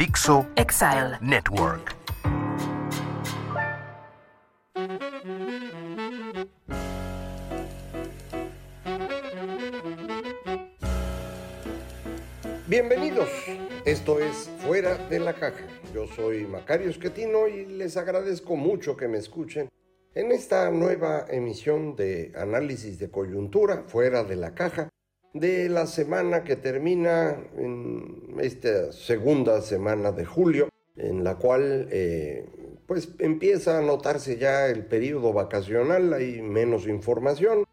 Dixo Exile. Network. Bienvenidos, esto es Fuera de la Caja. Yo soy Macario Esquetino y les agradezco mucho que me escuchen en esta nueva emisión de análisis de coyuntura Fuera de la Caja de la semana que termina en esta segunda semana de julio, en la cual eh, pues empieza a notarse ya el periodo vacacional, hay menos información.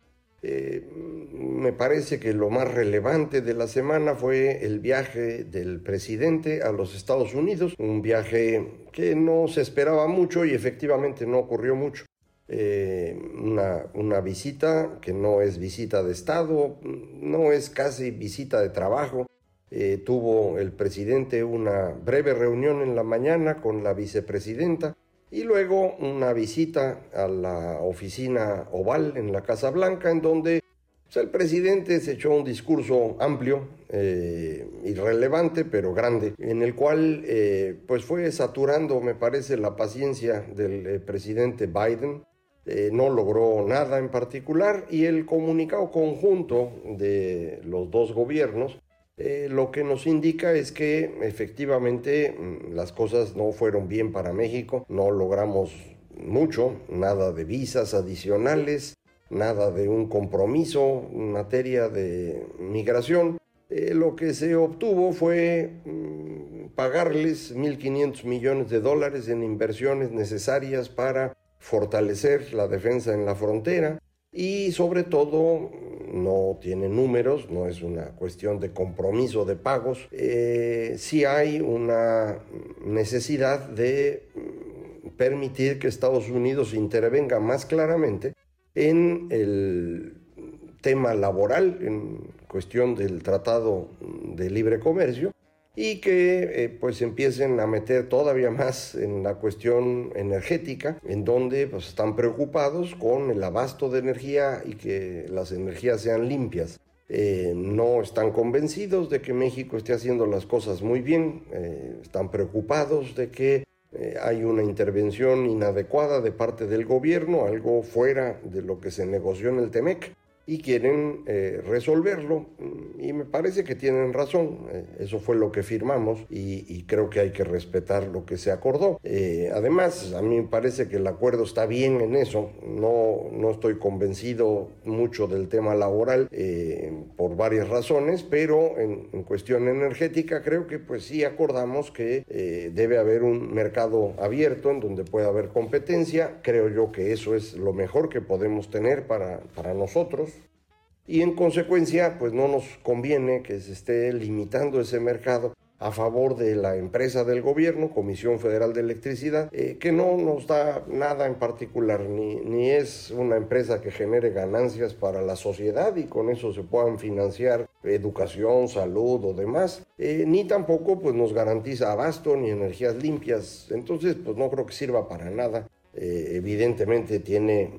Eh, me parece que lo más relevante de la semana fue el viaje del presidente a los Estados Unidos, un viaje que no se esperaba mucho y efectivamente no ocurrió mucho. Eh, una, una visita que no es visita de Estado, no es casi visita de trabajo. Eh, tuvo el presidente una breve reunión en la mañana con la vicepresidenta y luego una visita a la oficina oval en la Casa Blanca en donde pues, el presidente se echó un discurso amplio, eh, irrelevante pero grande, en el cual eh, pues fue saturando, me parece, la paciencia del eh, presidente Biden. No logró nada en particular y el comunicado conjunto de los dos gobiernos eh, lo que nos indica es que efectivamente mm, las cosas no fueron bien para México, no logramos mucho, nada de visas adicionales, nada de un compromiso en materia de migración. Eh, lo que se obtuvo fue mm, pagarles 1.500 millones de dólares en inversiones necesarias para fortalecer la defensa en la frontera y sobre todo no tiene números, no es una cuestión de compromiso de pagos, eh, sí hay una necesidad de mm, permitir que Estados Unidos intervenga más claramente en el tema laboral, en cuestión del Tratado de Libre Comercio, y que eh, pues empiecen a meter todavía más en la cuestión energética, en donde pues están preocupados con el abasto de energía y que las energías sean limpias. Eh, no están convencidos de que México esté haciendo las cosas muy bien, eh, están preocupados de que hay una intervención inadecuada de parte del gobierno, algo fuera de lo que se negoció en el TEMEC y quieren eh, resolverlo. Y me parece que tienen razón, eh, eso fue lo que firmamos y, y, creo que hay que respetar lo que se acordó. Eh, además, a mí me parece que el acuerdo está bien en eso, no, no estoy convencido mucho del tema laboral eh, por varias razones, pero en, en, cuestión energética creo que pues sí acordamos que eh, debe haber un mercado abierto en donde pueda haber competencia, creo yo que eso es lo mejor que podemos tener para, para nosotros y en consecuencia pues no nos conviene que se esté limitando ese mercado a favor de la empresa del gobierno, Comisión Federal de Electricidad, eh, que no nos da nada en particular, ni, ni es una empresa que genere ganancias para la sociedad y con eso se puedan financiar educación, salud o demás, eh, ni tampoco pues nos garantiza abasto ni energías limpias, entonces pues no creo que sirva para nada. Eh, evidentemente tiene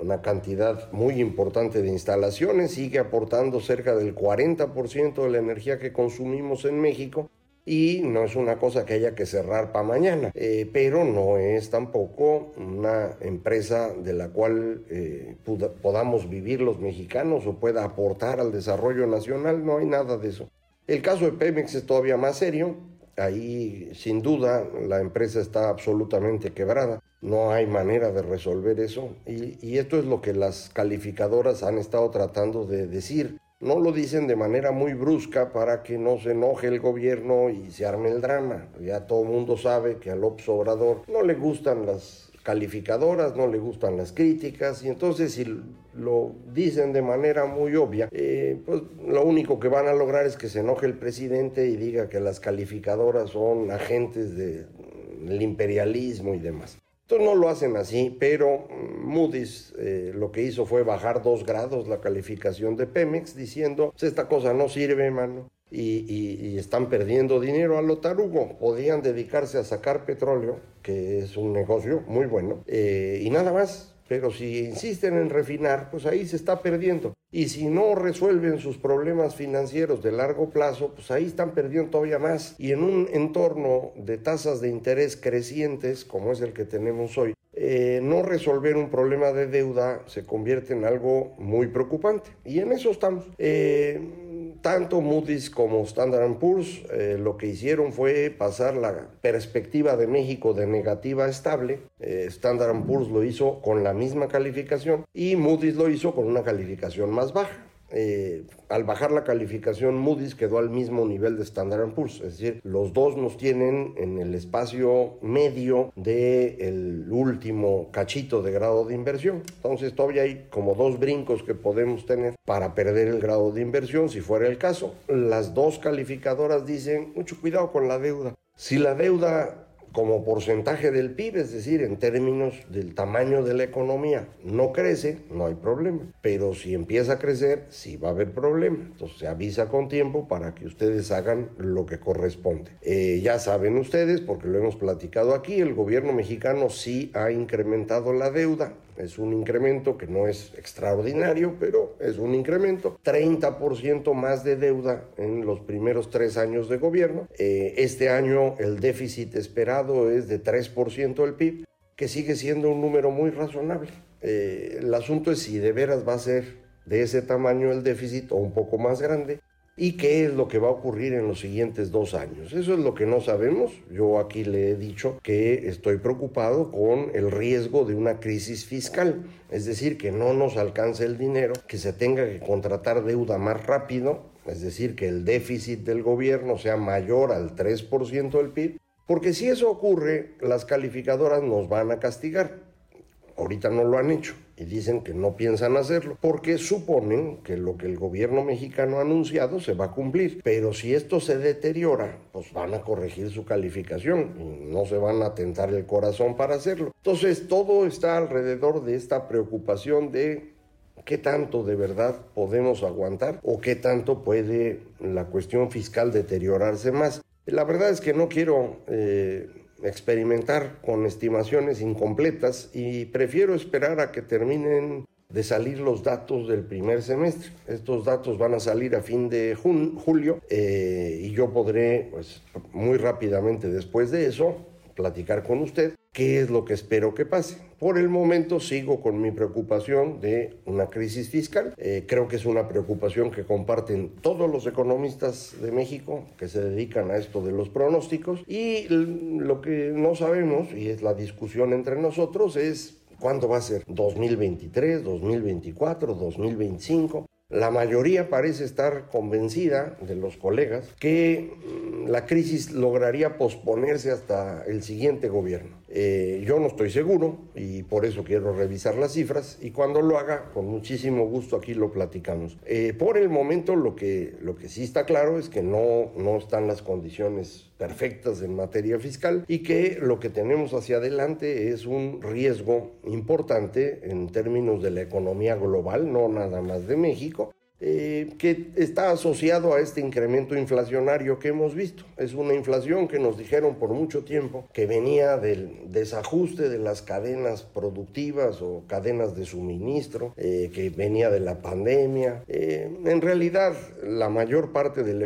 una cantidad muy importante de instalaciones, sigue aportando cerca del 40% de la energía que consumimos en México y no es una cosa que haya que cerrar para mañana, eh, pero no es tampoco una empresa de la cual eh, podamos vivir los mexicanos o pueda aportar al desarrollo nacional, no hay nada de eso. El caso de Pemex es todavía más serio, ahí sin duda la empresa está absolutamente quebrada. No hay manera de resolver eso. Y, esto es lo que las calificadoras han estado tratando de decir. No lo dicen de manera muy brusca para que no se enoje el gobierno y se arme el drama. Ya todo el mundo sabe que a López Obrador no le gustan las calificadoras no le gustan las críticas y entonces si lo dicen de manera muy obvia, eh, pues lo único que van a lograr es que se enoje el presidente y diga que las calificadoras son agentes del imperialismo y demás. Entonces no lo hacen así, pero mm, Moody's eh, lo que hizo fue bajar dos grados la calificación de Pemex diciendo, pues, esta cosa no sirve, mano y, están perdiendo dinero a lo tarugo. Podían dedicarse a sacar petróleo, que es un negocio muy bueno, eh, y nada más. Pero si insisten en refinar, pues ahí se está perdiendo. Y si no resuelven sus problemas financieros de largo plazo, pues ahí están perdiendo todavía más. Y en un entorno de tasas de interés crecientes, como es el que tenemos hoy, eh, no resolver un problema de deuda se convierte en algo muy preocupante. Y en eso estamos. Eh, tanto Moody's como Standard Poor's eh, lo que hicieron fue pasar la perspectiva de México de negativa a estable. Eh, Standard Poor's lo hizo con la misma calificación y Moody's lo hizo con una calificación más baja. Eh, al bajar la calificación Moody's quedó al mismo nivel de Standard Poor's, es decir, los dos nos tienen en el espacio medio del último cachito de grado de inversión. Entonces todavía hay como dos brincos que podemos tener para perder el grado de inversión si fuera el caso. Las dos calificadoras dicen mucho cuidado con la deuda. Si la deuda como porcentaje del PIB, es decir, en términos del tamaño de la economía, no crece, no hay problema. Pero si empieza a crecer, sí va a haber problema. Entonces se avisa con tiempo para que ustedes hagan lo que corresponde. Eh, ya saben ustedes, porque lo hemos platicado aquí, el gobierno mexicano sí ha incrementado la deuda. Es un incremento que no es extraordinario, pero es un incremento. 30% más de deuda en los primeros tres años de gobierno. Eh, este año el déficit esperado es de 3% del PIB, que sigue siendo un número muy razonable. Eh, el asunto es si de veras va a ser de ese tamaño el déficit o un poco más grande y qué es lo que va a ocurrir en los siguientes dos años. Eso es lo que no sabemos. Yo aquí le he dicho que estoy preocupado con el riesgo de una crisis fiscal, es decir, que no nos alcance el dinero, que se tenga que contratar deuda más rápido, es decir, que el déficit del gobierno sea mayor al 3% del PIB, porque si eso ocurre, las calificadoras nos van a castigar. Ahorita no lo han hecho y dicen que no piensan hacerlo porque suponen que lo que el gobierno mexicano ha anunciado se va a cumplir. Pero si esto se deteriora, pues van a corregir su calificación y no se van a tentar el corazón para hacerlo. Entonces todo está alrededor de esta preocupación de qué tanto de verdad podemos aguantar o qué tanto puede la cuestión fiscal deteriorarse más. La verdad es que no quiero... Eh, experimentar con estimaciones incompletas y prefiero esperar a que terminen de salir los datos del primer semestre. Estos datos van a salir a fin de julio eh, y yo podré, pues, muy rápidamente después de eso, platicar con usted qué es lo que espero que pase. Por el momento sigo con mi preocupación de una crisis fiscal. Eh, creo que es una preocupación que comparten todos los economistas de México que se dedican a esto de los pronósticos. Y lo que no sabemos, y es la discusión entre nosotros, es cuándo va a ser 2023, 2024, 2025. La mayoría parece estar convencida de los colegas que mm, la crisis lograría posponerse hasta el siguiente gobierno. Eh, yo no estoy seguro y por eso quiero revisar las cifras y cuando lo haga, con muchísimo gusto aquí lo platicamos. Eh, por el momento lo que, lo que sí está claro es que no, no están las condiciones perfectas en materia fiscal y que lo que tenemos hacia adelante es un riesgo importante en términos de la economía global, no nada más de México, eh, que está asociado a este incremento inflacionario que hemos visto. Es una inflación que nos dijeron por mucho tiempo que venía del desajuste de las cadenas productivas o cadenas de suministro, eh, que venía de la pandemia. Eh, en realidad, la mayor parte del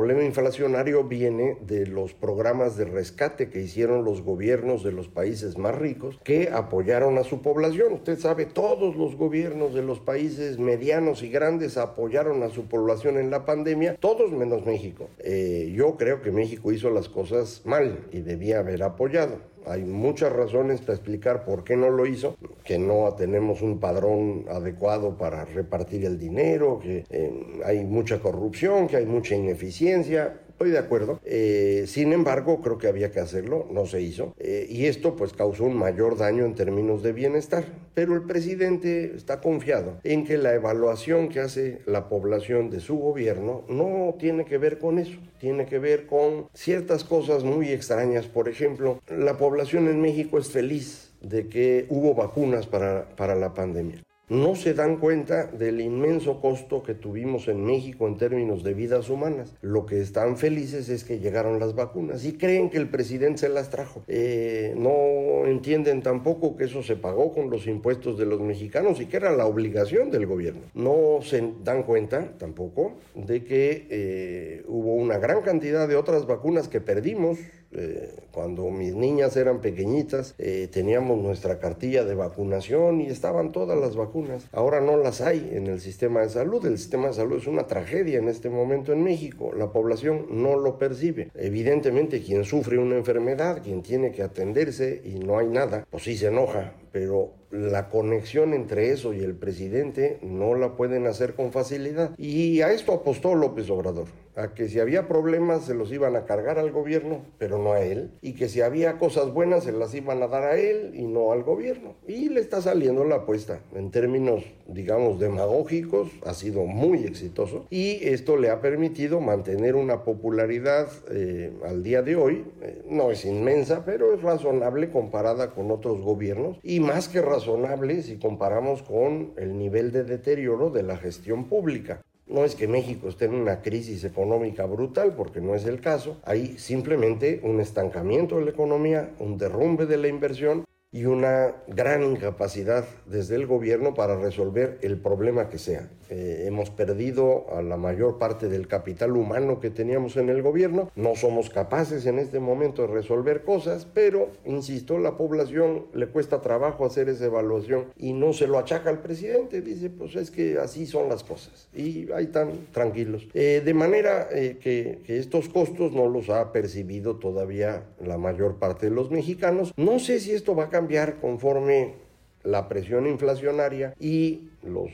problema inflacionario viene de los programas de rescate que hicieron los gobiernos de los países más ricos que apoyaron a su población. Usted sabe, todos los gobiernos de los países medianos y grandes apoyaron a su población en la pandemia, todos menos México. Eh, yo creo que México hizo las cosas mal y debía haber apoyado. Hay muchas razones para explicar por qué no lo hizo, que no tenemos un padrón adecuado para repartir el dinero, que eh, hay mucha corrupción, que hay mucha ineficiencia, Estoy de acuerdo. Eh, sin embargo, creo que había que hacerlo, no se hizo. Eh, y esto pues causó un mayor daño en términos de bienestar. Pero el presidente está confiado en que la evaluación que hace la población de su gobierno no tiene que ver con eso. Tiene que ver con ciertas cosas muy extrañas. Por ejemplo, la población en México es feliz de que hubo vacunas para, para la pandemia no se dan cuenta del inmenso costo que tuvimos en México en términos de vidas humanas. Lo que están felices es que llegaron las vacunas y creen que el presidente se las trajo. Eh, no entienden tampoco que eso se pagó con los impuestos de los mexicanos y que era la obligación del gobierno. No se dan cuenta tampoco de que eh, hubo una gran cantidad de otras vacunas que perdimos eh, cuando mis niñas eran pequeñitas, eh, teníamos nuestra cartilla de vacunación y estaban todas las vacunas. Ahora no las hay en el sistema de salud. El sistema de salud es una tragedia en este momento en México. La población no lo percibe. Evidentemente, quien sufre una enfermedad, quien tiene que atenderse y no hay nada, pues sí se enoja, pero la conexión entre eso y el presidente no la pueden hacer con facilidad. Y a esto apostó López Obrador, a que si había problemas se los iban a cargar al gobierno, pero no a él, y que si había cosas buenas se las iban a dar a él y no al gobierno. Y le está saliendo la apuesta. En términos, digamos, demagógicos, ha sido muy exitoso y esto le ha permitido mantener una popularidad eh, al día de hoy. Eh, no es inmensa, pero es razonable comparada con otros gobiernos y más que razonable razonable si comparamos con el nivel de deterioro de la gestión pública. No es que México esté en una crisis económica brutal, porque no es el caso. Hay simplemente un estancamiento de la economía, un derrumbe de la inversión y una gran incapacidad desde el gobierno para resolver el problema que sea. Eh, hemos perdido a la mayor parte del capital humano que teníamos en el gobierno, no somos capaces en este momento de resolver cosas, pero, insisto, la población le cuesta trabajo hacer esa evaluación y no se lo achaca al presidente, dice, pues es que así son las cosas y ahí están tranquilos. Eh, de manera eh, que, que estos costos no los ha percibido todavía la mayor parte de los mexicanos. No sé si esto va a conforme la presión inflacionaria y los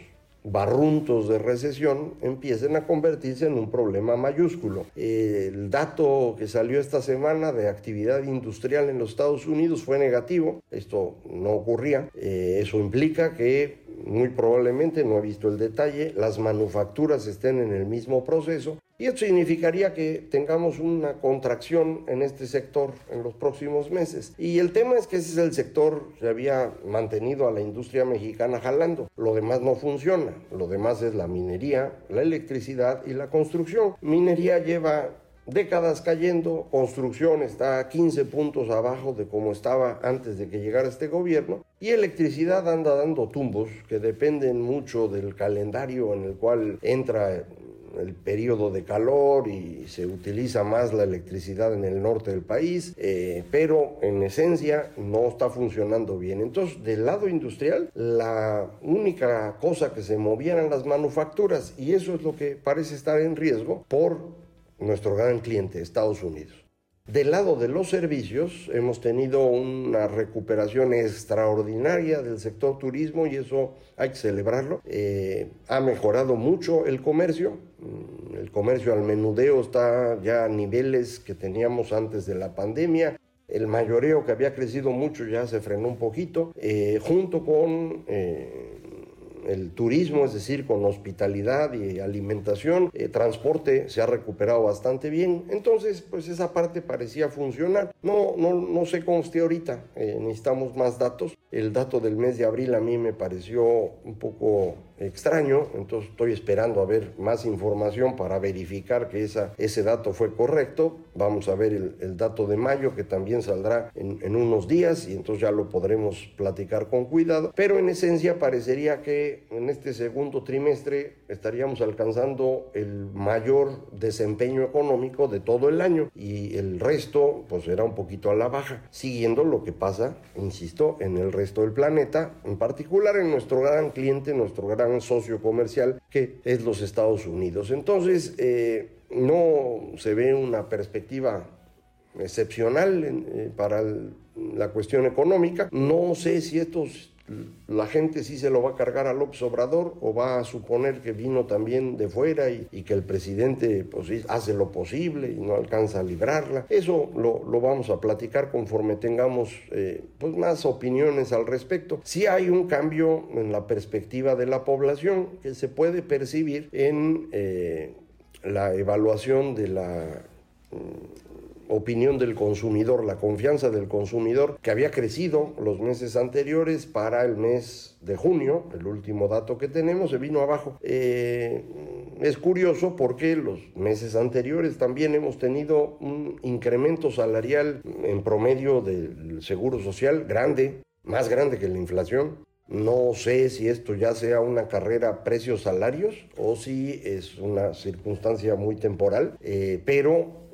barruntos de recesión empiecen a convertirse en un problema mayúsculo. El dato que salió esta semana de actividad industrial en los Estados Unidos fue negativo, esto no ocurría, eh, eso implica que muy probablemente, no he visto el detalle, las manufacturas estén en el mismo proceso y esto significaría que tengamos una contracción en este sector en los próximos meses. Y el tema es que ese es el sector que había mantenido a la industria mexicana jalando. Lo demás no funciona. Lo demás es la minería, la electricidad y la construcción. Minería lleva décadas cayendo, construcción está 15 puntos abajo de como estaba antes de que llegara este gobierno y electricidad anda dando tumbos que dependen mucho del calendario en el cual entra el periodo de calor y se utiliza más la electricidad en el norte del país, eh, pero en esencia no está funcionando bien. Entonces, del lado industrial, la única cosa que se movía eran las manufacturas y eso es lo que parece estar en riesgo por nuestro gran cliente, Estados Unidos. Del lado de los servicios hemos tenido una recuperación extraordinaria del sector turismo y eso hay que celebrarlo. Eh, ha mejorado mucho el comercio. Mm, el comercio al menudeo está ya a niveles que teníamos antes de la pandemia. El mayoreo que había crecido mucho ya se frenó un poquito, eh, junto con eh, el turismo, es decir, con hospitalidad y alimentación, eh, transporte se ha recuperado bastante bien. Entonces, pues esa parte parecía funcionar. No, no, no sé cómo esté ahorita, eh, necesitamos más datos. El dato del mes de abril a mí me pareció un poco extraño, entonces estoy esperando a ver más información para verificar que esa, ese dato fue correcto. Vamos a ver el, dato de mayo que también saldrá en, en, unos días y entonces ya lo podremos platicar con cuidado. Pero en esencia parecería que en este segundo trimestre estaríamos alcanzando el mayor desempeño económico de todo el año y el resto pues será un poquito a la baja, siguiendo lo que pasa, insisto, en el resto del planeta, en particular en nuestro gran cliente, nuestro gran socio comercial que es los Estados Unidos. Entonces, eh, no se ve una perspectiva excepcional eh, para la cuestión económica. No sé si estos la gente sí se lo va a cargar a López Obrador o va a suponer que vino también de fuera y, que el presidente pues, hace lo posible y no alcanza a librarla. Eso lo, vamos a platicar conforme tengamos eh, pues, más opiniones al respecto. Sí hay un cambio en la perspectiva de la población que se puede percibir en eh, la evaluación de la... Opinión del consumidor, la confianza del consumidor, que había crecido los meses anteriores para el mes de junio, el último dato que tenemos, se vino abajo. Eh, es curioso porque los meses anteriores también hemos tenido un incremento salarial en promedio del Seguro Social grande, más grande que la inflación. No sé si esto ya sea una carrera precios-salarios o si es una circunstancia muy temporal, eh, pero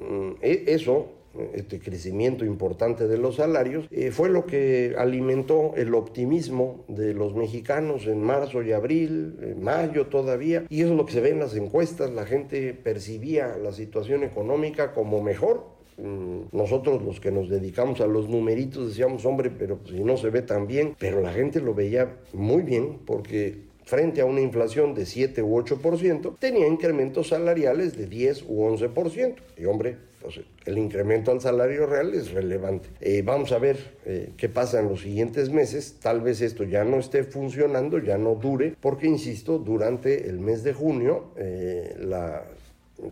eso este crecimiento importante de los salarios, eh, fue lo que alimentó el optimismo de los mexicanos en marzo y abril, en mayo todavía, y eso es lo que se ve en las encuestas, la gente percibía la situación económica como mejor, mm, nosotros los que nos dedicamos a los numeritos decíamos, hombre, pero si no se ve tan bien, pero la gente lo veía muy bien porque frente a una inflación de 7 u 8%, tenía incrementos salariales de 10 u 11%. Y hombre, pues, el incremento al salario real es relevante. Eh, vamos a ver eh, qué pasa en los siguientes meses. Tal vez esto ya no esté funcionando, ya no dure, porque, insisto, durante el mes de junio eh, la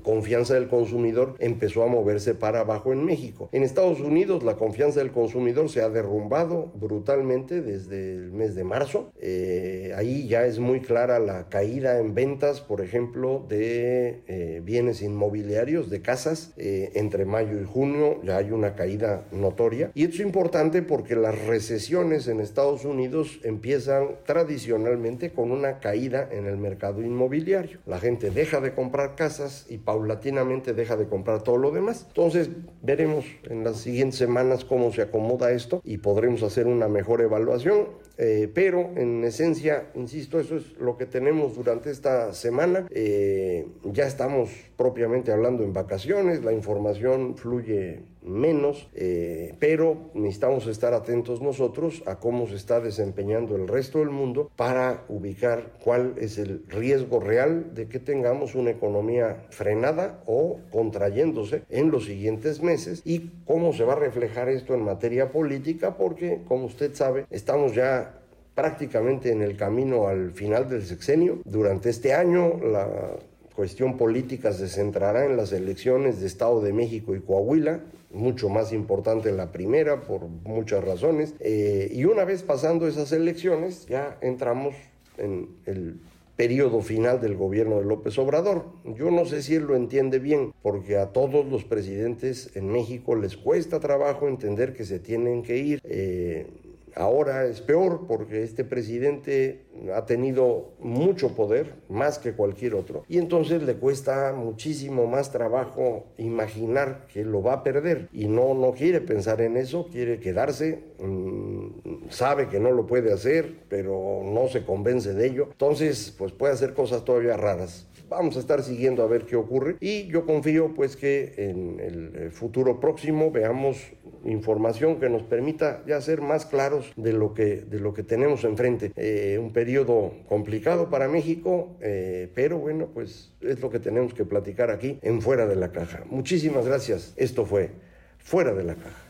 confianza del consumidor empezó a moverse para abajo en México. En Estados Unidos la confianza del consumidor se ha derrumbado brutalmente desde el mes de marzo. Eh, ahí ya es muy clara la caída en ventas, por ejemplo, de eh, bienes inmobiliarios, de casas. Eh, entre mayo y junio ya hay una caída notoria. Y esto es importante porque las recesiones en Estados Unidos empiezan tradicionalmente con una caída en el mercado inmobiliario. La gente deja de comprar casas y paulatinamente deja de comprar todo lo demás. Entonces veremos en las siguientes semanas cómo se acomoda esto y podremos hacer una mejor evaluación. Eh, pero en esencia, insisto, eso es lo que tenemos durante esta semana. Eh, ya estamos propiamente hablando en vacaciones, la información fluye menos, eh, pero necesitamos estar atentos nosotros a cómo se está desempeñando el resto del mundo para ubicar cuál es el riesgo real de que tengamos una economía frenada o contrayéndose en los siguientes meses y cómo se va a reflejar esto en materia política, porque como usted sabe, estamos ya prácticamente en el camino al final del sexenio. Durante este año la cuestión política se centrará en las elecciones de Estado de México y Coahuila, mucho más importante la primera por muchas razones. Eh, y una vez pasando esas elecciones, ya entramos en el periodo final del gobierno de López Obrador. Yo no sé si él lo entiende bien, porque a todos los presidentes en México les cuesta trabajo entender que se tienen que ir. Eh, Ahora es peor porque este presidente ha tenido mucho poder, más que cualquier otro, y entonces le cuesta muchísimo más trabajo imaginar que lo va a perder. Y no, no quiere pensar en eso, quiere quedarse, mm, sabe que no lo puede hacer, pero no se convence de ello, entonces pues puede hacer cosas todavía raras. Vamos a estar siguiendo a ver qué ocurre. Y yo confío pues que en el eh, futuro próximo veamos información que nos permita ya ser más claros de lo que, de lo que tenemos enfrente. Eh, un periodo complicado para México, eh, pero bueno, pues es lo que tenemos que platicar aquí en Fuera de la Caja. Muchísimas gracias. Esto fue Fuera de la Caja.